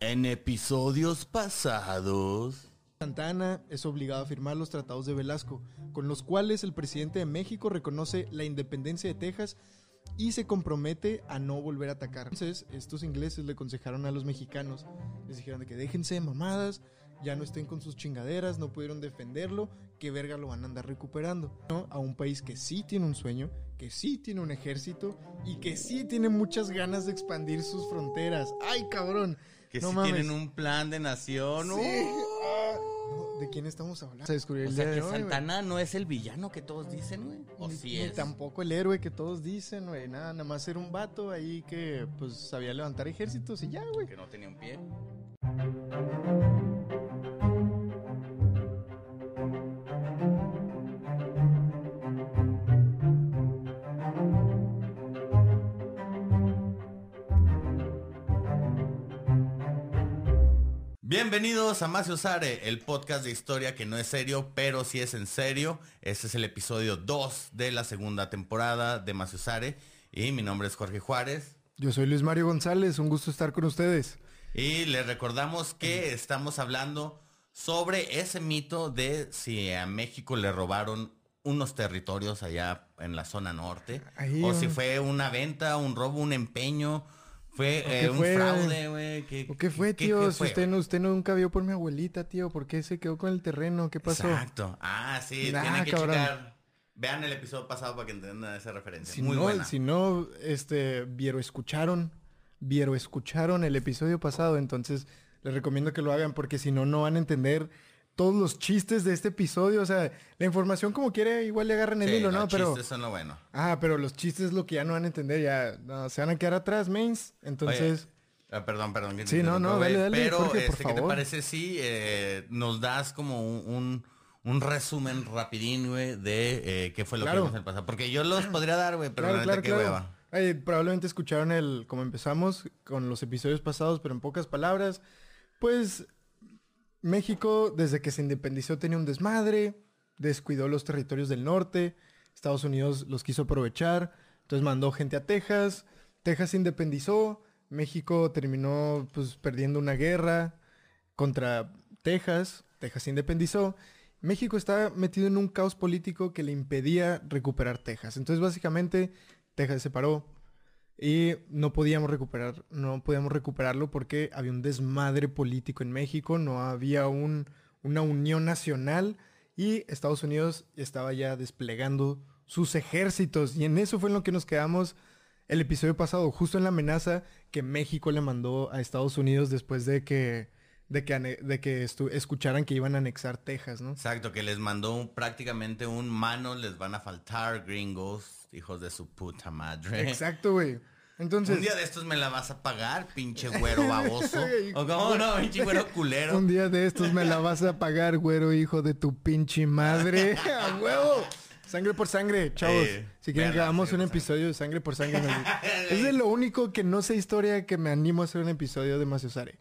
En episodios pasados. Santana es obligado a firmar los tratados de Velasco, con los cuales el presidente de México reconoce la independencia de Texas y se compromete a no volver a atacar. Entonces, estos ingleses le aconsejaron a los mexicanos, les dijeron de que déjense de mamadas, ya no estén con sus chingaderas, no pudieron defenderlo, que verga lo van a andar recuperando. A un país que sí tiene un sueño, que sí tiene un ejército y que sí tiene muchas ganas de expandir sus fronteras. ¡Ay, cabrón! Que No mames. tienen un plan de nación. Sí. ¡Uh! Ah, no, ¿De quién estamos hablando? Se descubrió O el sea que hoy. Santana no es el villano que todos dicen, güey. O Ni- sí ni es. tampoco el héroe que todos dicen, güey. Nada, nada más era un vato ahí que pues sabía levantar ejércitos y ya, güey. Que no tenía un pie. Bienvenidos a Macio Sare, el podcast de historia que no es serio, pero sí es en serio. Este es el episodio 2 de la segunda temporada de Macio Sare. Y mi nombre es Jorge Juárez. Yo soy Luis Mario González, un gusto estar con ustedes. Y les recordamos que estamos hablando sobre ese mito de si a México le robaron unos territorios allá en la zona norte. Ahí, o si fue una venta, un robo, un empeño. Fue ¿O eh, qué un fue? fraude, güey. ¿Qué, ¿O qué fue, qué- tío? qué fue, usted, no, usted nunca vio por mi abuelita, tío, ¿por qué se quedó con el terreno? ¿Qué pasó? Exacto. Ah, sí, Nah, tienen que cabrón. checar. Vean el episodio pasado para que entiendan esa referencia. Si Muy no, buena. si no, este, vieron, escucharon, vieron, escucharon el episodio pasado, entonces les recomiendo que lo hagan porque si no, no van a entender todos los chistes de este episodio. O sea, la información como quiere, igual le agarran el Sí, hilo, ¿no? los Pero, chistes son lo bueno. ah, pero los chistes es lo que ya no van a entender, ya no, se van a quedar atrás, mains. Entonces, Ah, perdón, perdón. que Sí, no, no, dale, dale, Pero, Jorge, por este, ¿qué te parece si eh, nos das como un, un, un resumen rapidín, güey, de eh, qué fue lo Claro. que vimos en el pasado? Porque yo los podría dar, güey, pero claro, la claro, qué hueva. Ay, probablemente escucharon el, como empezamos con los episodios pasados, pero en pocas palabras, pues México desde que se independizó tenía un desmadre, descuidó los territorios del norte, Estados Unidos los quiso aprovechar, entonces mandó gente a Texas, Texas se independizó, México terminó pues perdiendo una guerra contra Texas, Texas se independizó, México está metido en un caos político que le impedía recuperar Texas. Entonces básicamente Texas se separó y no podíamos recuperar, no podíamos recuperarlo porque había un desmadre político en México, no había un, una unión nacional y Estados Unidos estaba ya desplegando sus ejércitos. Y en eso fue en lo que nos quedamos el episodio pasado, justo en la amenaza que México le mandó a Estados Unidos después de que de que, de que escucharan que iban a anexar Texas, ¿no? Exacto, que les mandó un- prácticamente un mano, les van a faltar gringos, hijos de su puta madre. Exacto, güey. Entonces, Un día de estos me la vas a pagar, pinche güero baboso. O cómo no, pinche güero culero. Un día de estos me la vas a pagar, güero, hijo de tu pinche madre. ¡A huevo! Sangre por sangre, chavos. Eh, si quieren que hagamos un episodio de sangre por sangre. es de lo único que no sé historia que me animo a hacer un episodio de Maciosare.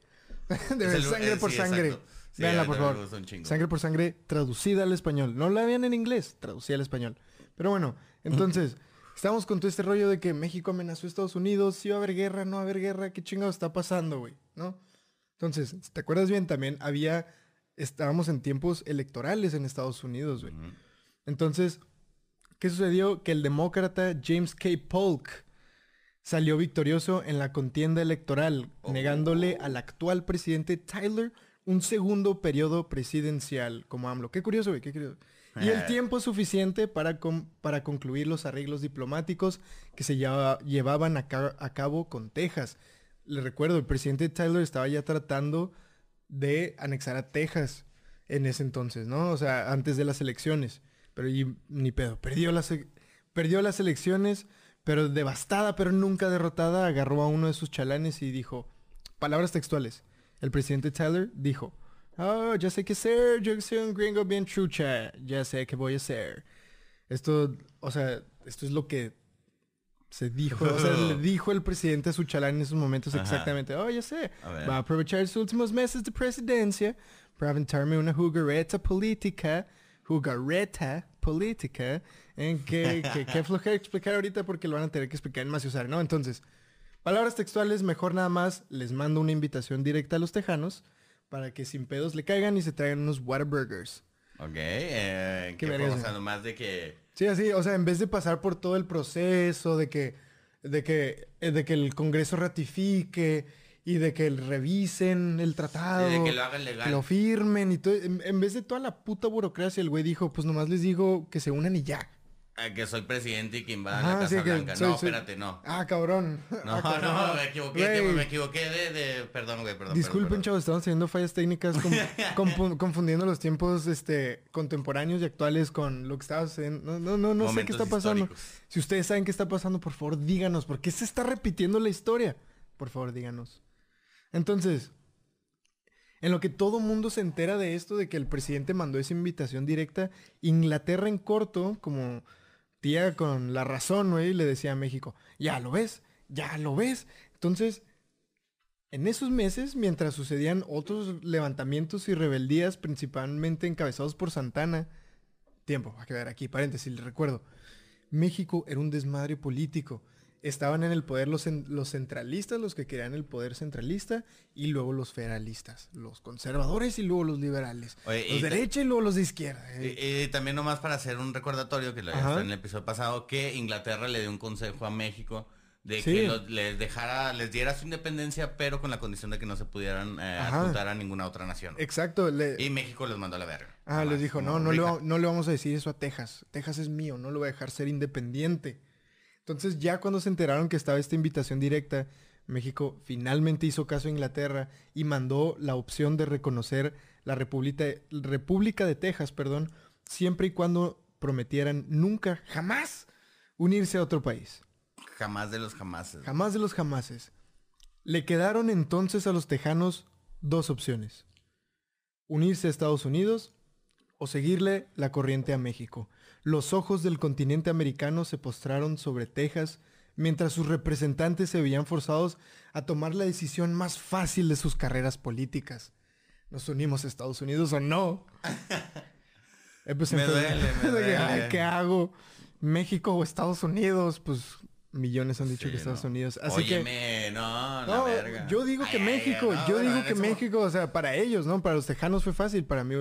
de el- sangre eh, por sí, sangre. Sí, Véanla, a mí por favor. Sangre por sangre traducida al español. No la vean en inglés, traducida al español. Pero bueno, entonces, estamos con todo este rollo de que México amenazó a Estados Unidos, si va a haber guerra, no va a haber guerra, qué chingados está pasando, güey, ¿no? Entonces, si ¿te acuerdas bien? También había, estábamos en tiempos electorales en Estados Unidos, güey. Entonces, ¿qué sucedió? Que el demócrata James K. Polk salió victorioso en la contienda electoral, Oh. negándole al actual presidente Tyler un segundo periodo presidencial como AMLO. Qué curioso, güey, qué curioso. Y el Eh. tiempo suficiente para, para concluir los arreglos diplomáticos que se lleva- llevaban a, ca- a cabo con Texas. Le recuerdo, el presidente Tyler estaba ya tratando de anexar a Texas en ese entonces, ¿no? O sea, antes de las elecciones. Pero y- ni pedo. Perdió las, e- perdió las elecciones, pero devastada, pero nunca derrotada, agarró a uno de sus chalanes y dijo, palabras textuales. El presidente Tyler dijo, oh, ya sé qué hacer, yo soy un gringo bien chucha, ya sé qué voy a hacer. Esto, o sea, esto es lo que se dijo, o sea, le dijo el presidente a su chalán en esos momentos Ajá. exactamente, oh, ya sé, A va a aprovechar sus últimos meses de presidencia para aventarme una jugareta política, jugareta política, en que, que, que flojera explicar ahorita porque lo van a tener que explicar en Maciosar, ¿no? Entonces, Palabras textuales, mejor nada más les mando una invitación directa a los tejanos para que sin pedos le caigan y se traigan unos Whataburgers. Ok, eh, Qué. O sea, nomás de que... Sí, así, o sea, en vez de pasar por todo el proceso de que, de que, eh, de que el Congreso ratifique y de que revisen el tratado, de que lo hagan legal. que lo firmen y todo, en, en vez de toda la puta burocracia, el güey dijo, pues nomás les digo que se unan y ya. Ah, que soy presidente y que invada Ajá, la Casa sí, Blanca. soy- no, soy- espérate, no. Ah, cabrón. No, Ah, cabrón. no, me equivoqué, me equivoqué de, de... Perdón, güey, perdón. Disculpen, perdón, chavos, estamos teniendo fallas técnicas con- confu- confundiendo los tiempos este, contemporáneos y actuales con lo que estaba haciendo. No, no, no, no sé qué está pasando. históricos. Si ustedes saben qué está pasando, por favor, díganos. ¿Por qué se está repitiendo la historia? Por favor, díganos. Entonces, en lo que todo mundo se entera de esto, de que el presidente mandó esa invitación directa, Inglaterra en corto, como tía con la razón, güey, le decía a México, ya lo ves, ya lo ves. Entonces, en esos meses, mientras sucedían otros levantamientos y rebeldías, principalmente encabezados por Santana, tiempo, va a quedar aquí, paréntesis, les recuerdo. México era un desmadre político. Estaban en el poder los, los centralistas, los que querían el poder centralista, y luego los federalistas, los conservadores y luego los liberales. Oye, los de derecha y luego los de izquierda. Y, eh. y también nomás para hacer un recordatorio que lo en el episodio pasado, que Inglaterra le dio un consejo a México de Sí. que los- les dejara, les diera su independencia, pero con la condición de que no se pudieran eh, a ninguna otra nación. Exacto. le- Y México los mandó a la verga. Ah, les dijo, no, no le, va- no le vamos a decir eso a Texas. Texas es mío, no lo voy a dejar ser independiente. Entonces ya cuando se enteraron que estaba esta invitación directa, México finalmente hizo caso a Inglaterra y mandó la opción de reconocer la República, República de Texas, perdón, siempre y cuando prometieran nunca, jamás unirse a otro país. Jamás de los jamases. Jamás de los jamases. Le quedaron entonces a los tejanos dos opciones. Unirse a Estados Unidos o seguirle la corriente a México. Los ojos del continente americano se postraron sobre Texas mientras sus representantes se veían forzados a tomar la decisión más fácil de sus carreras políticas. ¿Nos unimos a Estados Unidos o no? Eh, pues, Me entonces, duele, me de que, duele. ay, ¿Qué hago? ¿México o Estados Unidos? Pues millones han dicho Sí, que Estados no. Unidos. Así que... Óyeme, no, la No, verga. yo digo que Ay, ay, México, no, yo bueno, digo que México, o sea, para ellos, ¿no? Para los tejanos fue fácil, para mí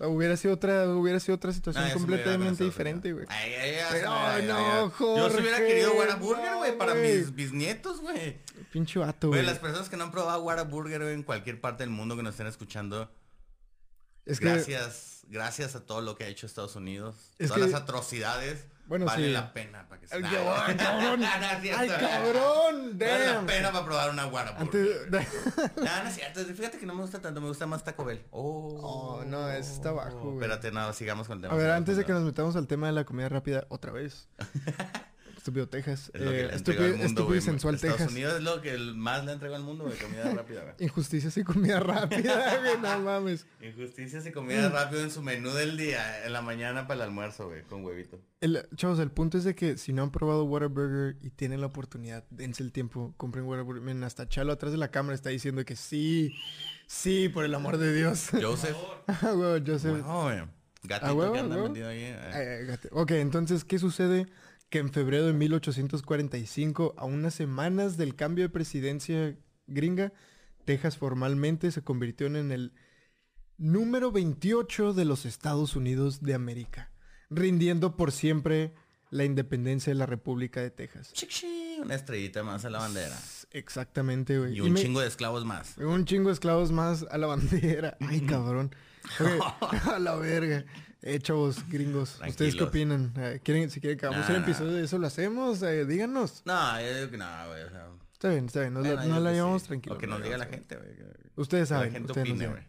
hubiera sido otra, hubiera sido otra situación se completamente diferente, güey. Ay, Pero, se me- ay, no, ay. Yo sí hubiera Jorge, querido Whataburger, no, güey, para mis bisnietos, güey. Pinche vato, Güey, güey. las personas que no han probado Whataburger, güey, en cualquier parte del mundo que nos estén escuchando, Es que, gracias, gracias a todo lo que ha hecho Estados Unidos, Es todas que- las atrocidades, Bueno, vale sí. la pena para que se Ay, ay, cabrón. Ay, cabrón, Vale la pena para probar una Whataburger. De- No, no es cierto. Fíjate que no me gusta tanto. Me gusta más Taco Bell. Oh, Oh, no, ese está bajo, güey. Espérate, no, sigamos con el tema. A ver, antes de que nos metamos al tema de la comida rápida otra vez. Estúpido Texas. Es lo que Eh, le estúpido, entrega al mundo, estúpido güey. y sensual Estados Texas. Unidos es lo que más le entrega al mundo, güey. Comida rápida, güey. Injusticias y comida rápida, güey, no mames. Injusticias y Mm. comida rápida en su menú del día. En la mañana para el almuerzo, güey. Con huevito. El, chavos, el punto es de que si no han probado Whataburger y tienen la oportunidad, dense el tiempo, compren Whataburger. Miren, hasta Chalo atrás de la cámara está diciendo que sí, sí, por el amor de Dios. Joseph. Ah, Joseph. Gatito Ah, huevo, que anda metido ahí. eh. Gato. Ok, entonces, ¿qué sucede? Que en febrero de 1845, a unas semanas del cambio de presidencia gringa, Texas formalmente se convirtió en el número 28 de los Estados Unidos de América, rindiendo por siempre la independencia de la República de Texas. Una estrellita más a la bandera. Exactamente, güey. Y Y un me- chingo de esclavos más. un chingo de esclavos más a la bandera. Ay, cabrón. A la verga. Eh, chavos, gringos. ¿Ustedes qué opinan? Eh, ¿quieren, si quieren que hagamos Nah, un nah. episodio de eso, lo hacemos. Eh, díganos. No, yo digo que no, güey. O sea, Está bien, está bien. Nos, la- llevamos sí. tranquilo. O que nos diga la gente, güey. Ustedes que la saben. gente ustedes opine, güey.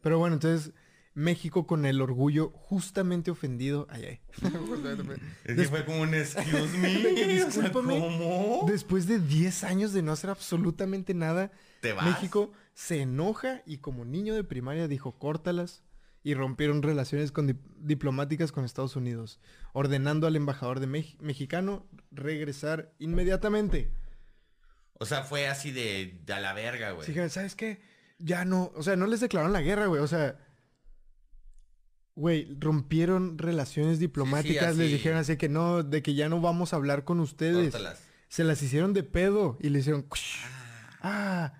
Pero bueno, entonces, México con el orgullo justamente ofendido. Ay, ay. Es que fue como un excuse me. O sea, discúlpame. ¿Cómo? Después de 10 años de no hacer absolutamente nada, Te vas. México se enoja y como niño de primaria dijo córtalas y rompieron relaciones con dip- diplomáticas con Estados Unidos, ordenando al embajador de Mex- mexicano regresar inmediatamente. O sea, fue así de, de a la verga, güey. ¿sabes qué? Ya no, o sea, no les declararon la guerra, güey, o sea, güey, rompieron relaciones diplomáticas, les dijeron así que no, de que ya no vamos a hablar con ustedes. Córtalas. Se las hicieron de pedo y le hicieron... Ah,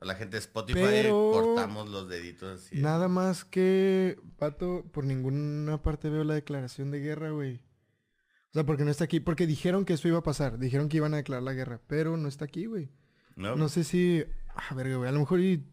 A la gente de Spotify Pero- cortamos los deditos así. nada más que... Pato, por ninguna parte veo la declaración de guerra, güey. O sea, porque no está aquí. Porque dijeron que eso iba a pasar. Dijeron que iban a declarar la guerra. Pero no está aquí, güey. ¿No? No sé si... Ah, verga, güey. A lo mejor y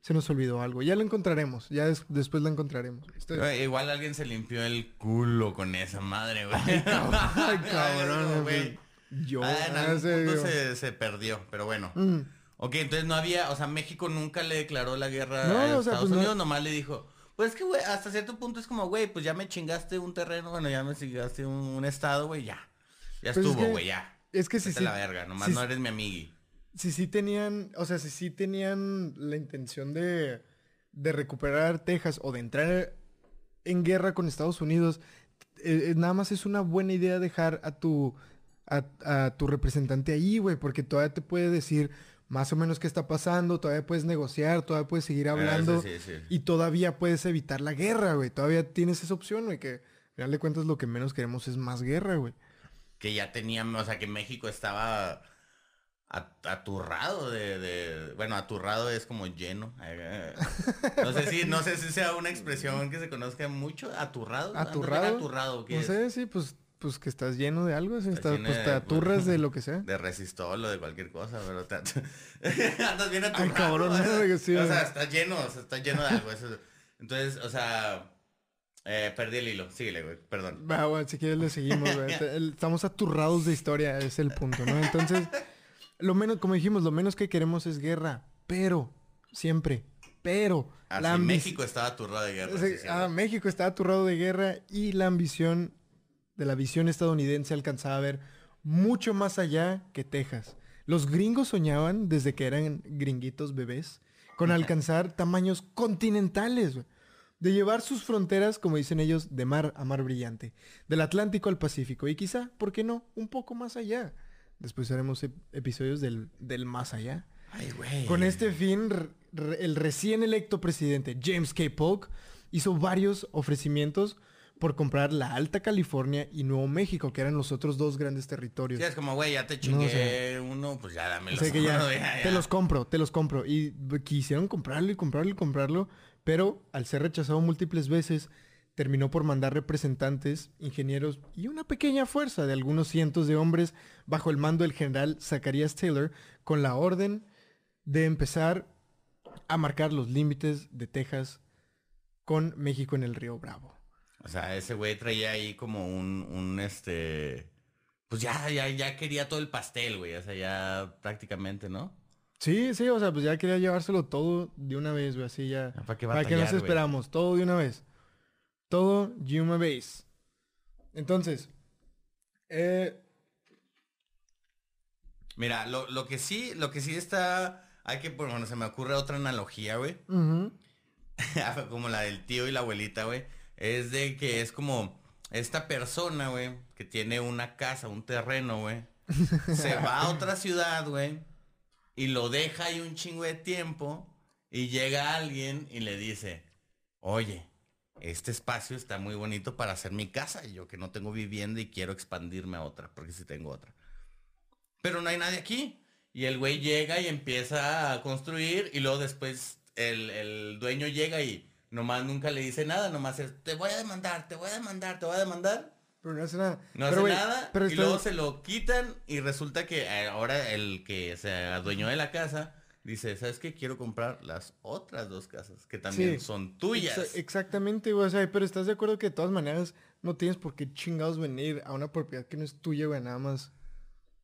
se nos olvidó algo. Ya lo encontraremos. Ya des- después lo encontraremos. Estoy- Igual alguien se limpió el culo con esa madre, güey. Ay, cabrón, güey. Yo... Ah, en ah, algún sí, punto digo. se, se perdió, pero bueno. Mm. Ok, entonces no había, o sea, México nunca le declaró la guerra No, a sea, Estados pues no- Unidos, nomás le dijo, pues es que, güey, hasta cierto punto es como, güey, pues ya me chingaste un terreno, bueno, ya me chingaste un, un estado, güey, ya. Ya Pues es estuvo, que- güey, ya. Es que si sí, a la verga, nomás sí- no eres mi amigui. si sí tenían, o sea, si sí tenían la intención de, de recuperar Texas o de entrar en guerra con Estados Unidos, eh, eh, nada más es una buena idea dejar a tu, a, a tu representante ahí, güey, porque todavía te puede decir más o menos qué está pasando, todavía puedes negociar, todavía puedes seguir hablando Sí, sí, sí. y todavía puedes evitar la guerra, güey. Todavía tienes esa opción, güey, que al final de cuentas lo que menos queremos es más guerra, güey. Que ya tenían, o sea, que México estaba aturrado de, de- bueno, aturrado es como lleno. No sé si, no sé si sea una expresión que se conozca mucho, aturrado. Aturrado. aturrado, ¿qué No es? sé, sí, pues, pues que estás lleno de algo, Estás estás, pues de- te aturras de lo que sea. de resistol o de cualquier cosa, pero te andas bien aturrado. Ay, cabrón, no, que sí, o sea, está lleno, o sea, está lleno de algo. eso- Entonces, o sea, eh, perdí el hilo. Síguele, güey, perdón. Va, bueno, si quieres le seguimos, güey. Estamos aturrados de historia, es el punto, ¿no? Entonces, lo menos, como dijimos, lo menos que queremos es guerra, pero, siempre, pero, Así, la ambi- México estaba aturrado de guerra. o sí, sea, sí, ah. México está aturrado de guerra y la ambición de la visión estadounidense alcanzaba a ver mucho más allá que Texas. Los gringos soñaban desde que eran gringuitos bebés con alcanzar tamaños continentales, de llevar sus fronteras, como dicen ellos, de mar a mar brillante, del Atlántico al Pacífico y quizá, ¿por qué no?, un poco más allá. Después haremos ep- episodios del, del más allá. Ay, güey. Con este fin, el recién electo presidente James K. Polk hizo varios ofrecimientos por comprar la Alta California y Nuevo México, que eran los otros dos grandes territorios. Sí, es como, güey, ya te chingué No sé. uno, pues ya O sea que ya, te los compro, te los compro. Y quisieron comprarlo y comprarlo y comprarlo, pero al ser rechazado múltiples veces, terminó por mandar representantes, ingenieros y una pequeña fuerza de algunos cientos de hombres bajo el mando del general Zacharias Taylor con la orden de empezar a marcar los límites de Texas con México en el río Bravo. O sea, ese güey traía ahí como un, un este... Pues ya, ya, ya quería todo el pastel, güey. O sea, ya prácticamente, ¿no? Sí, sí, o sea, pues ya quería llevárselo todo de una vez, güey, así ya. ¿Para qué ¿Para qué nos esperamos? Todo de una vez. Todo de una vez. Entonces, eh, Mira, lo, lo que sí, lo que sí está... Hay que, bueno, se me ocurre otra analogía, güey. como la del tío y la abuelita, güey. Es de que es como esta persona, güey, que tiene una casa, un terreno, güey. Se va a otra ciudad, güey. Y lo deja ahí un chingo de tiempo. Y llega alguien y le dice, oye, este espacio está muy bonito para hacer mi casa. Y yo que no tengo vivienda y quiero expandirme a otra, porque sí tengo otra. Pero no hay nadie aquí. Y el güey llega y empieza a construir y luego después el, el dueño llega y nomás nunca le dice nada, nomás es, te voy a demandar, te voy a demandar, te voy a demandar. pero no hace nada. No pero, hace nada pero y luego se lo quitan y resulta que eh, ahora el que se adueñó de la casa dice, ¿sabes qué? Quiero comprar las otras dos casas que también Sí. son tuyas. exa- exactamente, güey, o sea, pero estás de acuerdo que de todas maneras no tienes por qué chingados venir a una propiedad que no es tuya, güey, nada más.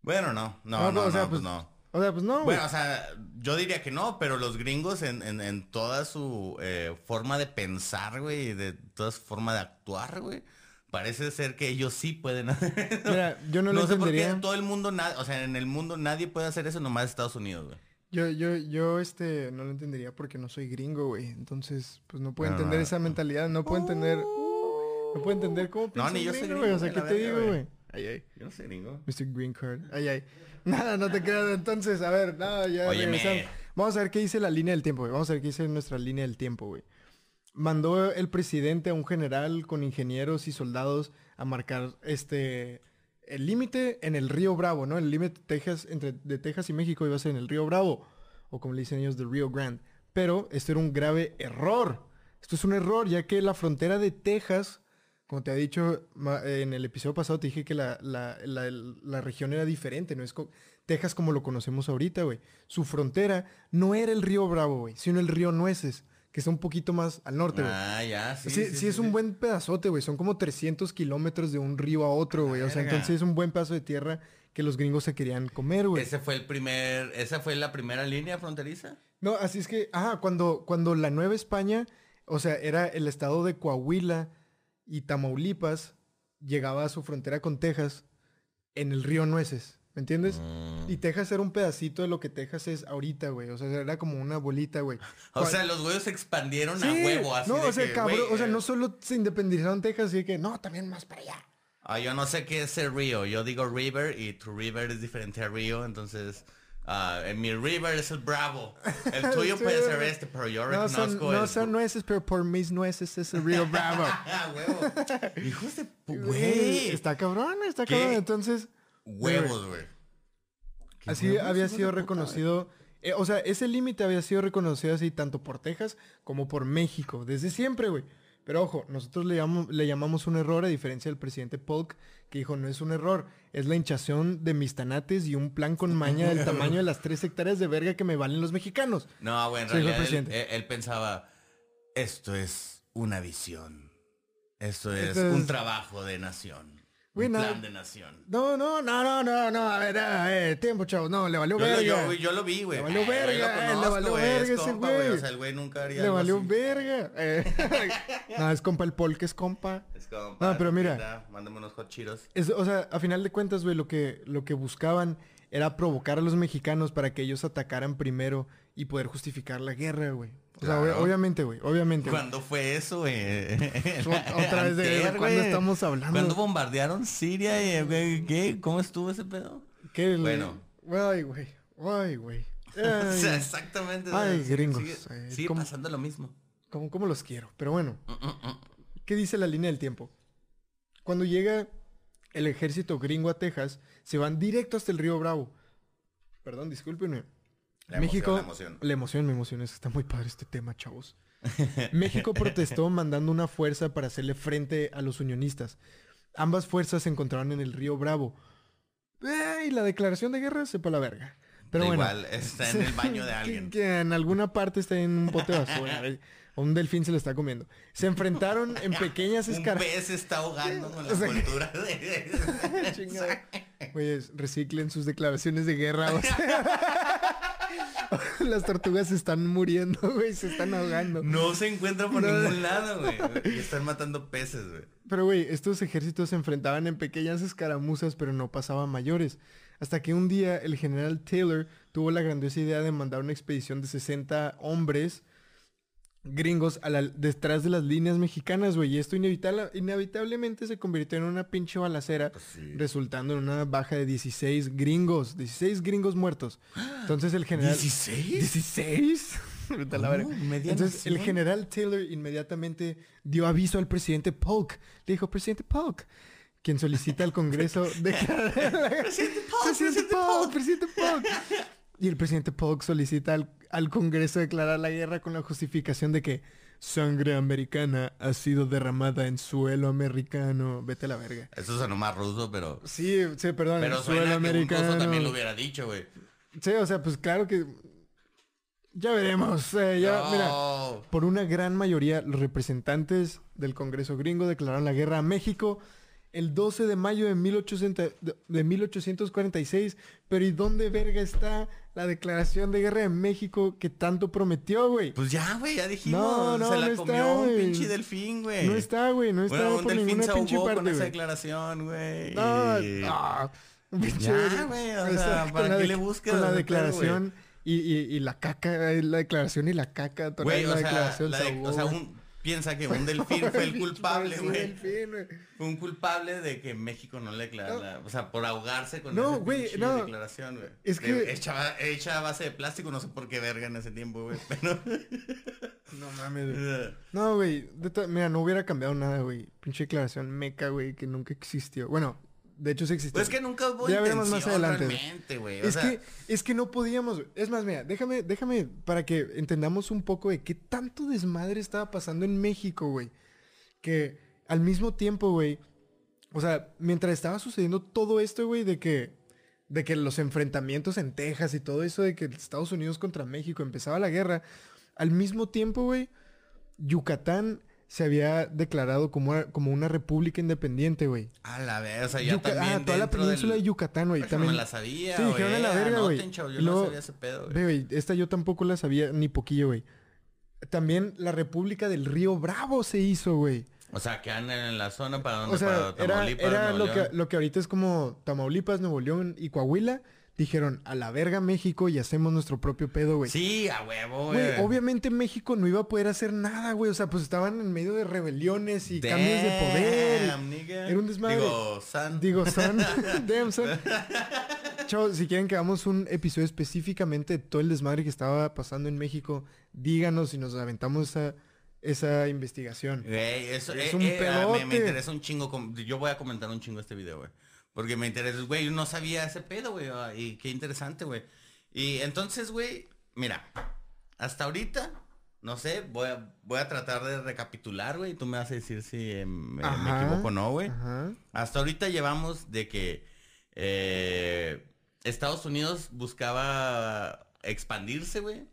Bueno, no, no, No, no, o sea, no, pues pues, no. O sea, pues no. Bueno, o sea, yo diría que no, pero los gringos en, en- en toda su eh, forma de pensar, güey, de toda su forma de actuar, güey, parece ser que ellos sí pueden hacer eso. Mira, yo no, No, lo sé por qué entendería. en todo el mundo, o sea, en el mundo nadie puede hacer eso, nomás Estados Unidos, güey. Yo, yo, yo, este, no lo entendería porque no soy gringo, güey. Entonces, pues no puedo entender no. esa mentalidad. No puedo entender... No puedo entender cómo piensa ni un yo soy gringo, gringo, güey. O sea, ¿qué te digo, güey. Ay, ay. Yo no sé, gringo. Mr. Green Card. Ay, ay. Nada, no te creas. Entonces, a ver, nada, ya regresamos. Vamos a ver qué dice la línea del tiempo, güey. Vamos a ver qué dice nuestra línea del tiempo, güey. Mandó el presidente a un general con ingenieros y soldados a marcar este el límite en el río Bravo, ¿no? El límite de Texas, entre de Texas y México iba a ser en el río Bravo, o como le dicen ellos, del Rio Grande. Pero esto era un grave error. Esto es un error, ya que la frontera de Texas, como te ha dicho en el episodio pasado, te dije que la, la- la- la región era diferente, no es co- Texas como lo conocemos ahorita, güey. Su frontera no era el río Bravo, güey, sino el río Nueces, que está un poquito más al norte, güey. Ah, ya, sí. Sí, sí, es un buen pedazote, güey. Son como 300 kilómetros de un río a otro, güey. O sea, entonces es un buen pedazo de tierra que los gringos se querían comer, güey. Ese fue el primer, esa fue la primera línea fronteriza. No, así es que, ah, cuando, cuando la Nueva España, o sea, era el estado de Coahuila y Tamaulipas, llegaba a su frontera con Texas en el río Nueces, ¿me entiendes? Mm. Y Texas era un pedacito de lo que Texas es ahorita, güey. O sea, era como una bolita, güey. O sea, los güeyos se expandieron a huevo, así No, de o sea, que, cabrón, güey, o sea, eh, no solo se independizaron Texas, así que, no, también más para allá. Ah, yo no sé qué es el río. Yo digo river y tu river es diferente a río, entonces ah, en mi river es el Bravo. El tuyo puede ser este, pero yo No son, reconozco no el... son nueces, pero por mis nueces es el río Bravo. Ah, huevo. Hijos de Güey. Está cabrón, está ¿Qué? cabrón. Entonces, Huevos, güey. ¿Qué así huevos, había sido puta, reconocido. eh, o sea, ese límite había sido reconocido así tanto por Texas como por México, desde siempre, güey. Pero ojo, nosotros le llamamos, le llamamos un error a diferencia del presidente Polk, que dijo, no es un error, es la hinchación de mis tanates y un plan con maña del tamaño de las tres hectáreas de verga que me valen los mexicanos. No, güey, en realidad él, presidente. él- él pensaba, esto es una visión. Esto es Esto es- un trabajo de nación. Güey, un no- plan de nación. No, no, no, no, no, no, a ver, ah, eh, tiempo, chavos, no, le valió Yo, lo- verga. yo- yo lo vi, güey. Le valió verga, eh, le valió verga es ese güey. O sea, el güey nunca haría Le algo valió así. verga. eh. no, es compa el Paul que es compa. Es compa, No, pero mira. Mándame unos hot chiros. Es- o sea, a final de cuentas, güey, lo que, lo que buscaban era provocar a los mexicanos para que ellos atacaran primero y poder justificar la guerra, güey. O sea, Claro. ob- obviamente, güey, obviamente. ¿Cuándo fue eso, güey? Ot- otra vez de- Antier, ¿cuándo güey. estamos hablando? ¿Cuándo bombardearon Siria y, güey, qué? ¿Cómo estuvo ese pedo? ¿Qué le- Bueno. Ay, güey. Ay, güey. O sea, Ay, exactamente. Ay, gringos, Sigue, eh, pasando lo mismo. ¿Cómo, cómo los quiero? Pero bueno, Mm, mm, mm. ¿qué dice la línea del tiempo? Cuando llega el ejército gringo a Texas, se van directo hasta el río Bravo. Perdón, discúlpenme. La México, emoción, la emoción. la emoción, es que Está muy padre este tema, chavos. México protestó mandando una fuerza para hacerle frente a los unionistas. Ambas fuerzas se encontraron en el río Bravo. Eh, y la declaración de guerra sepa la verga. Pero Da bueno. igual, está en el baño de alguien. Que, en alguna parte está en un bote de basura. un delfín se lo está comiendo. Se enfrentaron en pequeñas Un escaras. pez está ahogando con la O sea, cultura de... Güeyes, reciclen sus declaraciones de guerra. o sea. Las tortugas se están muriendo, güey, se están ahogando. No se encuentra por No. ningún lado, güey. Y están matando peces, güey. Pero, güey, estos ejércitos se enfrentaban en pequeñas escaramuzas, pero no pasaban mayores. Hasta que un día el general Taylor tuvo la grandiosa idea de mandar una expedición de 60 hombres gringos a la- detrás de las líneas mexicanas, güey. Y esto inevitable- inevitablemente se convirtió en una pinche balacera, Pues sí. resultando en una baja de 16 gringos. 16 gringos muertos. Entonces el general... ¿16? ¿16? Vete a la verga. ¿Cómo? ¿Media Entonces el general Taylor inmediatamente dio aviso al presidente Polk. Le dijo, presidente Polk, quien solicita al Congreso declarar... Presidente Polk, presidente Polk. presidente Polk. Y el presidente Polk solicita al, al Congreso declarar la guerra con la justificación de que sangre americana ha sido derramada en suelo americano. Vete a la verga. Eso sonó más ruso, pero... Sí, sí, perdón, Pero en suena suelo que un ruso americano. también lo hubiera dicho, güey. Sí, o sea, pues claro que... Ya veremos. eh, ya, No. mira, por una gran mayoría, los representantes del Congreso gringo declararon la guerra a México el 12 de mayo de, 1800 de- de 1846. Pero ¿y dónde verga está la declaración de guerra de México que tanto prometió, güey? Pues ya, güey, ya dijimos. No, no, se la no está, comió un güey. pinche delfín, güey. No está, güey, no está Bueno, un por delfín ninguna se pinche parte, con esa declaración, güey. No, ah, pinche- Ya, güey, o esa- sea, ¿para qué le buscas Con la declaración y, y, y la caca, la declaración y la caca, toda la o sea, declaración la de- o sea, un, piensa que un delfín fue el culpable, güey. Fue un culpable de que México no le declara, No. o sea, por ahogarse con No, güey, no. declaración, güey. Es que- hecha, hecha a base de plástico, no sé por qué verga en ese tiempo, güey. Pero... No mames, güey. No, güey, mira, no hubiera cambiado nada, güey. Pinche declaración meca, güey, que nunca existió. Bueno, De hecho, sí existía. Pues es que nunca hubo Ya veremos más adelante, güey. realmente, güey. O Es sea, que, es que no podíamos. Es más, mira, déjame, déjame para que entendamos un poco de qué tanto desmadre estaba pasando en México, güey. Que al mismo tiempo, güey. O sea, mientras estaba sucediendo todo esto, güey, de que. De que los enfrentamientos en Texas y todo eso, de que Estados Unidos contra México empezaba la guerra. Al mismo tiempo, güey, Yucatán se había declarado como, como una república independiente, güey. A la vez, o sea, ya también ah, toda la península del- de Yucatán, güey. No También. me la sabía, Sí, dijeron a la verga, güey. Chavos, Yo luego- no sabía ese pedo, güey. Esta yo tampoco la sabía ni poquillo, güey. También la República del Río Bravo se hizo, güey. O sea, que andan en la zona para donde, O sea, para Tamaulipas, era Nuevo lo, que, lo que ahorita es como Tamaulipas, Nuevo León y Coahuila. Dijeron, a la verga México y hacemos nuestro propio pedo, güey. Sí, a huevo, Güey, güey. obviamente México no iba a poder hacer nada, güey. O sea, pues estaban en medio de rebeliones y cambios de poder. Nigga. Era un desmadre. Digo, son. Digo, son. Damn, son. Chavos, si quieren que hagamos un episodio específicamente de todo el desmadre que estaba pasando en México, díganos si nos aventamos esa, esa investigación. Güey, eso Es eh, un eh, ah, me, me interesa un chingo. Yo voy a comentar un chingo este video, güey. Porque me interesa, güey, yo no sabía ese pedo, güey. ah, Y qué interesante, güey. Y entonces, güey, mira, hasta ahorita, no sé, voy a, voy a tratar de recapitular, güey. y Tú me vas a decir si eh, me, equivoco o no, güey. Hasta ahorita llevamos de que eh, Estados Unidos buscaba expandirse, güey,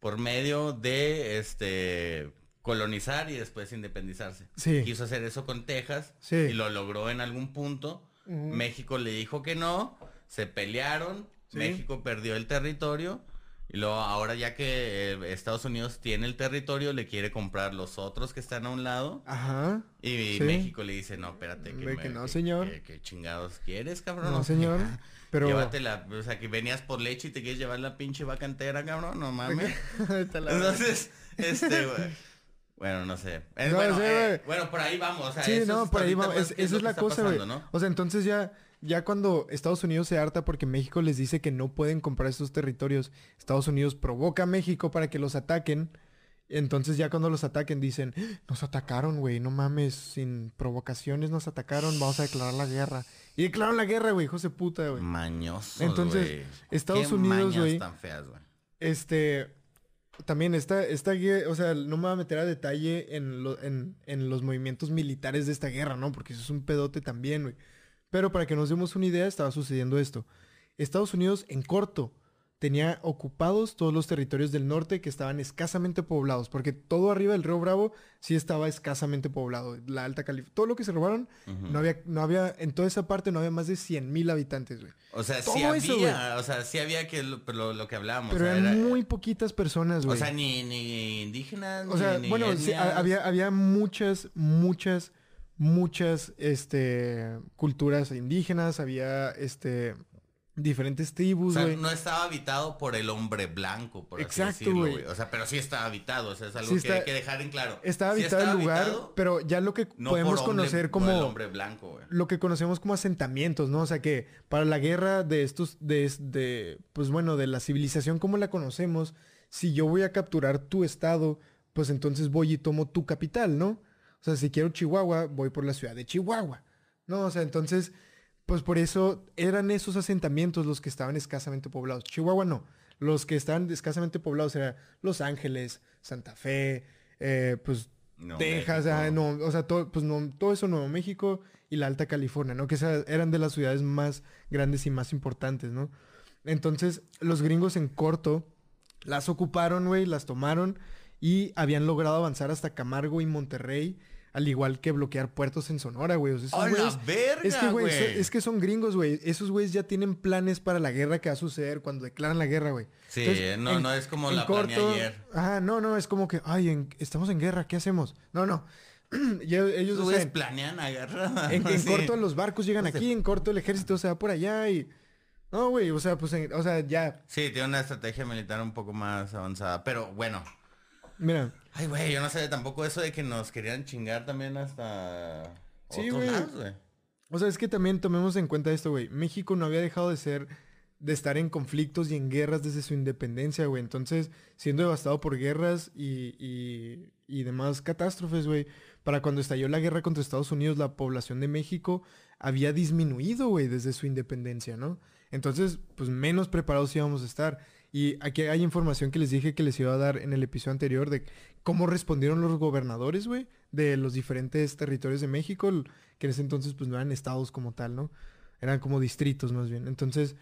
por medio de este colonizar y después independizarse. Sí. Quiso hacer eso con Texas Sí. y lo logró en algún punto. México le dijo que no, se pelearon, Sí. México perdió el territorio y luego ahora ya que eh, Estados Unidos tiene el territorio le quiere comprar los otros que están a un lado Ajá. y Sí. México le dice, no, espérate, que, me- que no, que- señor. que- que chingados quieres, cabrón? No, señor. Pero. Llévatela, o sea, que venías por leche y te quieres llevar la pinche vaca entera, cabrón, no mames. Entonces, este, güey. Bueno, no sé. Eh, No bueno, sé, eh, bueno, por ahí vamos. O sea, Sí, no, por ahí ahorita, va. pues, Es- esa es la cosa, güey. O sea, entonces ya, ya cuando Estados Unidos se harta porque México les dice que no pueden comprar estos territorios, Estados Unidos provoca a México para que los ataquen. Entonces ya cuando los ataquen dicen, "¡Ah! nos atacaron, güey, no mames, sin provocaciones nos atacaron, vamos a declarar la guerra. Y declararon la guerra, güey, hijos de puta, güey. Mañoso, Entonces. Estados Qué Unidos, mañas güey, tan feas, güey. Este, también esta, esta guerra, o sea, no me voy a meter a detalle en, en, en los movimientos militares de esta guerra, ¿no? Porque eso es un pedote también, güey. Pero para que nos demos una idea, estaba sucediendo esto. Estados Unidos, en corto, tenía ocupados todos los territorios del norte que estaban escasamente poblados, porque todo arriba del río Bravo sí estaba escasamente poblado. La Alta California, todo lo que se robaron, no había, no había, en toda esa parte no había más de 100 mil habitantes, güey. O sea, sí eso, había, o sea, sí había que lo, lo- lo que hablábamos. Pero o sea, eran era- muy poquitas personas, O güey. sea, ni, ni indígenas, O sea, ni, ni bueno, sí, había, había muchas, muchas, muchas, este, culturas indígenas, había, este, diferentes O tribus, sea, güey. no estaba habitado por el hombre blanco, por Exacto, así decirlo, güey. O sea, pero sí está habitado, o sea, es algo Sí que hay que dejar en claro. Estaba Sí habitado el lugar, habitado, pero ya lo que no podemos hombre- conocer por el como hombre blanco, güey. lo que conocemos como asentamientos, ¿no? O sea que para la guerra de estos, de, de, pues bueno, de la civilización como la conocemos, si yo voy a capturar tu estado, pues entonces voy y tomo tu capital, ¿no? O sea, si quiero Chihuahua, voy por la ciudad de Chihuahua, ¿no? O sea, entonces, pues por eso eran esos asentamientos los que estaban escasamente poblados. Chihuahua no. Los que estaban escasamente poblados eran Los Ángeles, Santa Fe, eh, pues No, Texas, ah, no, o sea, todo, pues no, todo eso Nuevo México y la Alta California, ¿no? Que eran de las ciudades más grandes y más importantes, ¿no? Entonces, los gringos en corto las ocuparon, güey, las tomaron y habían logrado avanzar hasta Camargo y Monterrey, al igual que bloquear puertos en Sonora, güey. O sea, esos ¡A la verga, es que, güey, es que son gringos, güey. Esos güeyes ya tienen planes para la guerra que va a suceder cuando declaran la guerra, güey. Sí, Entonces, no, en- no es como la planeé ayer. Ajá, no, no, es como que, ay, en- estamos en guerra, ¿qué hacemos? No, no. Ellos, o sea, planean agarrar. en, en sí. corto los barcos llegan aquí, en corto el ejército se va por allá y... No, güey, o sea, pues, en- o sea, ya, Sí, tiene una estrategia militar un poco más avanzada. Pero bueno. mira, Ay, güey, yo no sé tampoco eso de que nos querían chingar también hasta Sí, otros güey. o sea, es que también tomemos en cuenta esto, güey. México no había dejado de ser, de estar en conflictos y en guerras desde su independencia, güey. Entonces, siendo devastado por guerras y, y, y demás catástrofes, güey, para cuando estalló la guerra contra Estados Unidos, la población de México había disminuido, güey, desde su independencia, ¿no? Entonces, pues menos preparados íbamos a estar. Y aquí hay información que les dije que les iba a dar en el episodio anterior de cómo respondieron los gobernadores, güey, de los diferentes territorios de México, que en ese entonces pues no eran estados como tal, ¿no? Eran como distritos más bien. Entonces,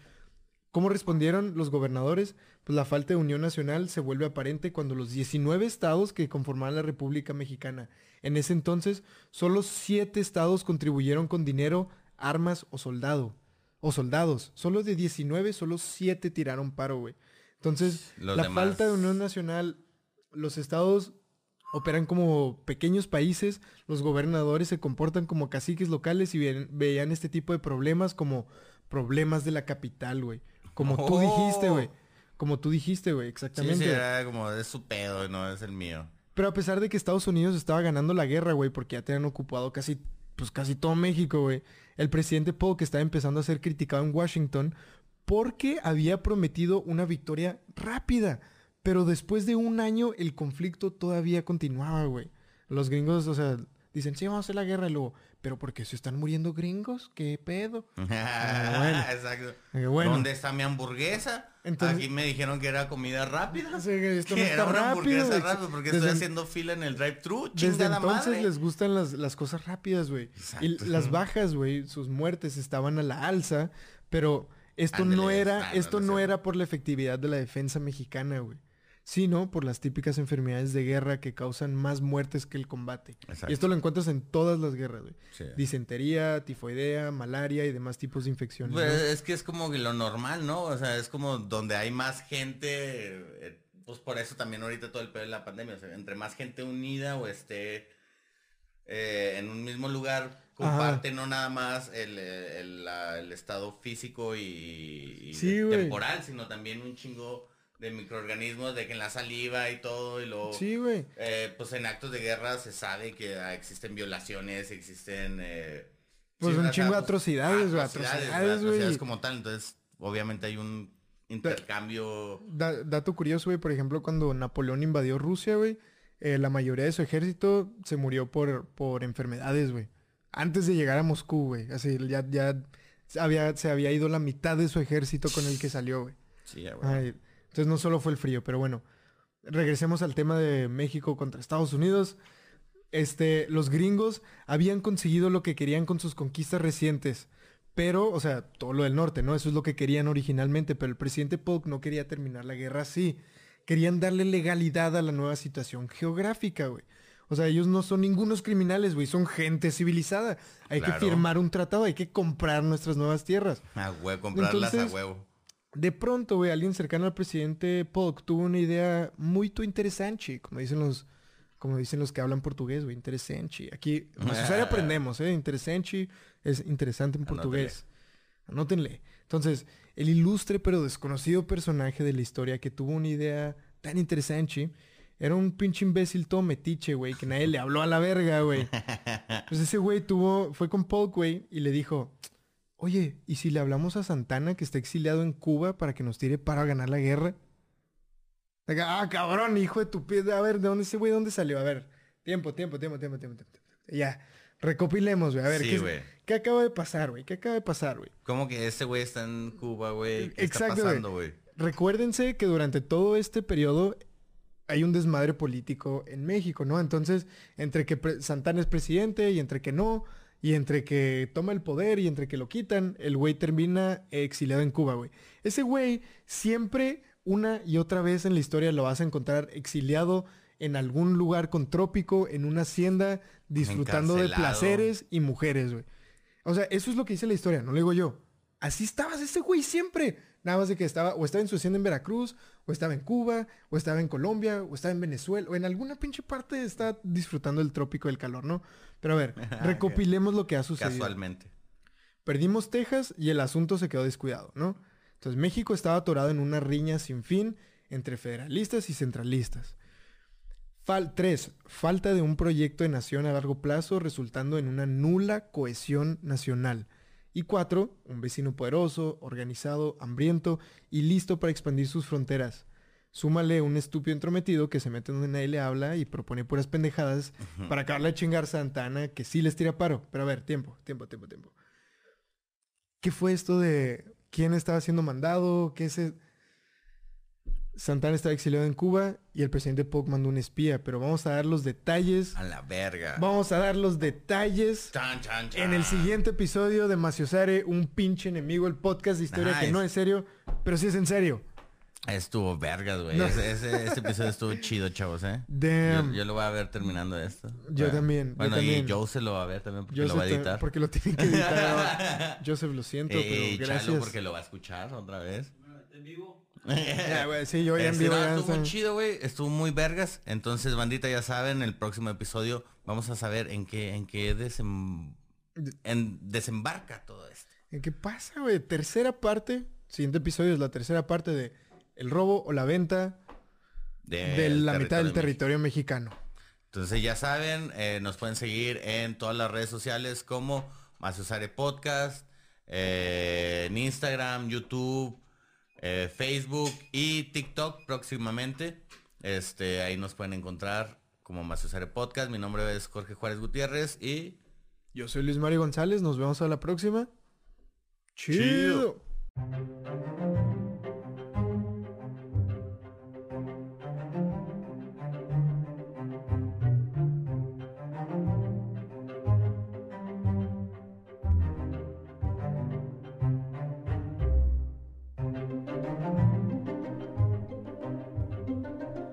¿cómo respondieron los gobernadores? Pues la falta de unión nacional se vuelve aparente cuando los 19 estados que conformaban la República Mexicana, en ese entonces, solo 7 estados contribuyeron con dinero, armas o soldado. O soldados. Solo de 19, solo 7 tiraron paro, güey. Entonces, la falta de unión nacional, los estados operan como pequeños países, los gobernadores se comportan como caciques locales y veían este tipo de problemas como problemas de la capital, güey. Como tú dijiste, güey. Como tú dijiste, güey, exactamente. Sí, sí, era como de su pedo, no es el mío. Pero a pesar de que Estados Unidos estaba ganando la guerra, güey, porque ya tenían ocupado casi, pues casi todo México, güey. El presidente que estaba empezando a ser criticado en Washington porque había prometido una victoria rápida. Pero después de un año el conflicto todavía continuaba, güey. Los gringos, o sea, dicen, sí, vamos a hacer la guerra. Y luego, ¿pero por qué se están muriendo gringos? ¿Qué pedo? Ah, bueno. Exacto. ¿Dónde está mi hamburguesa? Aquí me dijeron que era comida rápida. Sí, esto no era una hamburguesa rápida porque estoy haciendo fila en el drive-thru. Desde entonces les gustan las, las cosas rápidas, güey. Y las bajas, güey, sus muertes estaban a la alza, pero esto no era, esto no era por la efectividad de la defensa mexicana, güey. Sino por las típicas enfermedades de guerra que causan más muertes que el combate. Y esto lo encuentras en todas las guerras, güey. Disentería, tifoidea, malaria y demás tipos de infecciones. Pues es que es como lo normal, ¿no? O sea, es como donde hay más gente, eh, pues por eso también ahorita todo el pedo de la pandemia. O sea, entre más gente unida o esté eh, en un mismo lugar, comparte no nada más el, estado físico y, temporal, sino también un chingo de microorganismos, de que en la saliva y todo, y luego... Sí, güey. Eh, pues en actos de guerra se sabe que ah, existen violaciones, existen... Eh, pues un chingo de atrocidades, güey. Atrocidades, como tal, entonces obviamente hay un intercambio... dato curioso, güey, por ejemplo, cuando Napoleón invadió Rusia, güey, eh, la mayoría de su ejército se murió por, por enfermedades, güey antes de llegar a Moscú, güey. Así, ya, ya había, se había ido la mitad de su ejército con el que salió, güey. Sí, güey. Entonces no solo fue el frío, pero bueno. Regresemos al tema de México contra Estados Unidos. Este, los gringos habían conseguido lo que querían con sus conquistas recientes. Pero, o sea, todo lo del norte, ¿no? Eso es lo que querían originalmente. Pero el presidente Polk no quería terminar la guerra así. Querían darle legalidad a la nueva situación geográfica, güey. O sea, ellos no son ningunos criminales, güey, son gente civilizada. Hay que firmar un tratado, hay que comprar nuestras nuevas tierras. A huevo, comprarlas a huevo. De pronto, güey, alguien cercano al presidente Polk tuvo una idea muy interesante, como dicen los, como dicen los que hablan portugués, güey, interesante. Aquí en aprendemos, ¿eh? Interesante es interesante en portugués. Anótenle. Entonces, el ilustre pero desconocido personaje de la historia que tuvo una idea tan interesante era un pinche imbécil todo metiche, güey, que nadie le habló a la verga, güey. Pues ese güey tuvo, fue con Polk, güey, y le dijo, oye, ¿y si le hablamos a Santana que está exiliado en Cuba para que nos tire para ganar la guerra? Ah, cabrón, hijo de tu pie. A ver, ¿de dónde ese güey? ¿Dónde salió? A ver, tiempo, tiempo, tiempo, tiempo, tiempo. tiempo. Ya, recopilemos, güey. A ver, ¿qué, ¿qué, acaba de pasar, güey? ¿Qué acaba de pasar, güey? ¿Cómo que ese güey está en Cuba, güey? ¿Qué Exacto, está pasando, güey? Recuérdense que durante todo este periodo hay un desmadre político en México, ¿no? Entonces, entre que Santana es presidente y entre que no, y entre que toma el poder y entre que lo quitan, el güey termina exiliado en Cuba, güey. Ese güey siempre, una y otra vez en la historia lo vas a encontrar exiliado en algún lugar con trópico, en una hacienda, disfrutando de placeres y mujeres, güey. O sea, eso es lo que dice la historia, no lo digo yo. Así estabas ese güey siempre. Nada más de que estaba, o estaba en su hacienda en Veracruz, o estaba en Cuba, o estaba en Colombia, o estaba en Venezuela, o en alguna pinche parte está disfrutando del trópico del calor, ¿no? Pero a ver, recopilemos lo que ha sucedido. Casualmente. Perdimos Texas y el asunto se quedó descuidado, ¿no? Entonces México estaba atorado en una riña sin fin entre federalistas y centralistas. Fal 3. Falta de un proyecto de nación a largo plazo resultando en una nula cohesión nacional. Y cuatro, un vecino poderoso, organizado, hambriento y listo para expandir sus fronteras. Súmale un estúpido entrometido que se mete donde nadie le habla y propone puras pendejadas para acabarle a chingar Santana, que sí les tira paro. Pero a ver, tiempo, tiempo, tiempo, tiempo. ¿Qué fue esto de quién estaba siendo mandado? ¿Qué se...? Santana estaba exiliado en Cuba y el presidente Polk mandó un espía, pero vamos a dar los detalles. A la verga. Vamos a dar los detalles Chan, chan, chan. en el siguiente episodio de Maciosare, un pinche enemigo, el podcast de historia que no es serio, pero sí es en serio. Estuvo vergas, güey. No. Ese, ese- ese episodio estuvo chido, chavos, ¿eh? Yo, Damn. yo lo voy a ver terminando esto. Yo Bueno, también, yo Bueno, también. y Joe se lo va a ver también porque Joseph lo va a editar. Porque lo tienen que editar ahora. Joseph, lo siento, pero Chalo gracias. porque lo va a escuchar otra vez. Ya, güey, sí, yo ya en vivo no, ya estuvo muy chido, güey. Estuvo muy vergas. Entonces, bandita, ya saben, el próximo episodio vamos a saber en qué, en qué desem- en- desembarca todo esto. ¿En ¿Qué pasa, güey? Tercera parte. Siguiente episodio es la tercera parte de el robo o la venta de la mitad del territorio mexicano. Entonces ya saben, eh, nos pueden seguir en todas las redes sociales como Maciosare Podcast, eh, en Instagram, YouTube, eh, Facebook y TikTok próximamente. Este, ahí nos pueden encontrar como Maciosare Podcast. Mi nombre es Jorge Juárez Gutiérrez y Yo soy Luis Mario González, nos vemos a la próxima. Chido. Chido.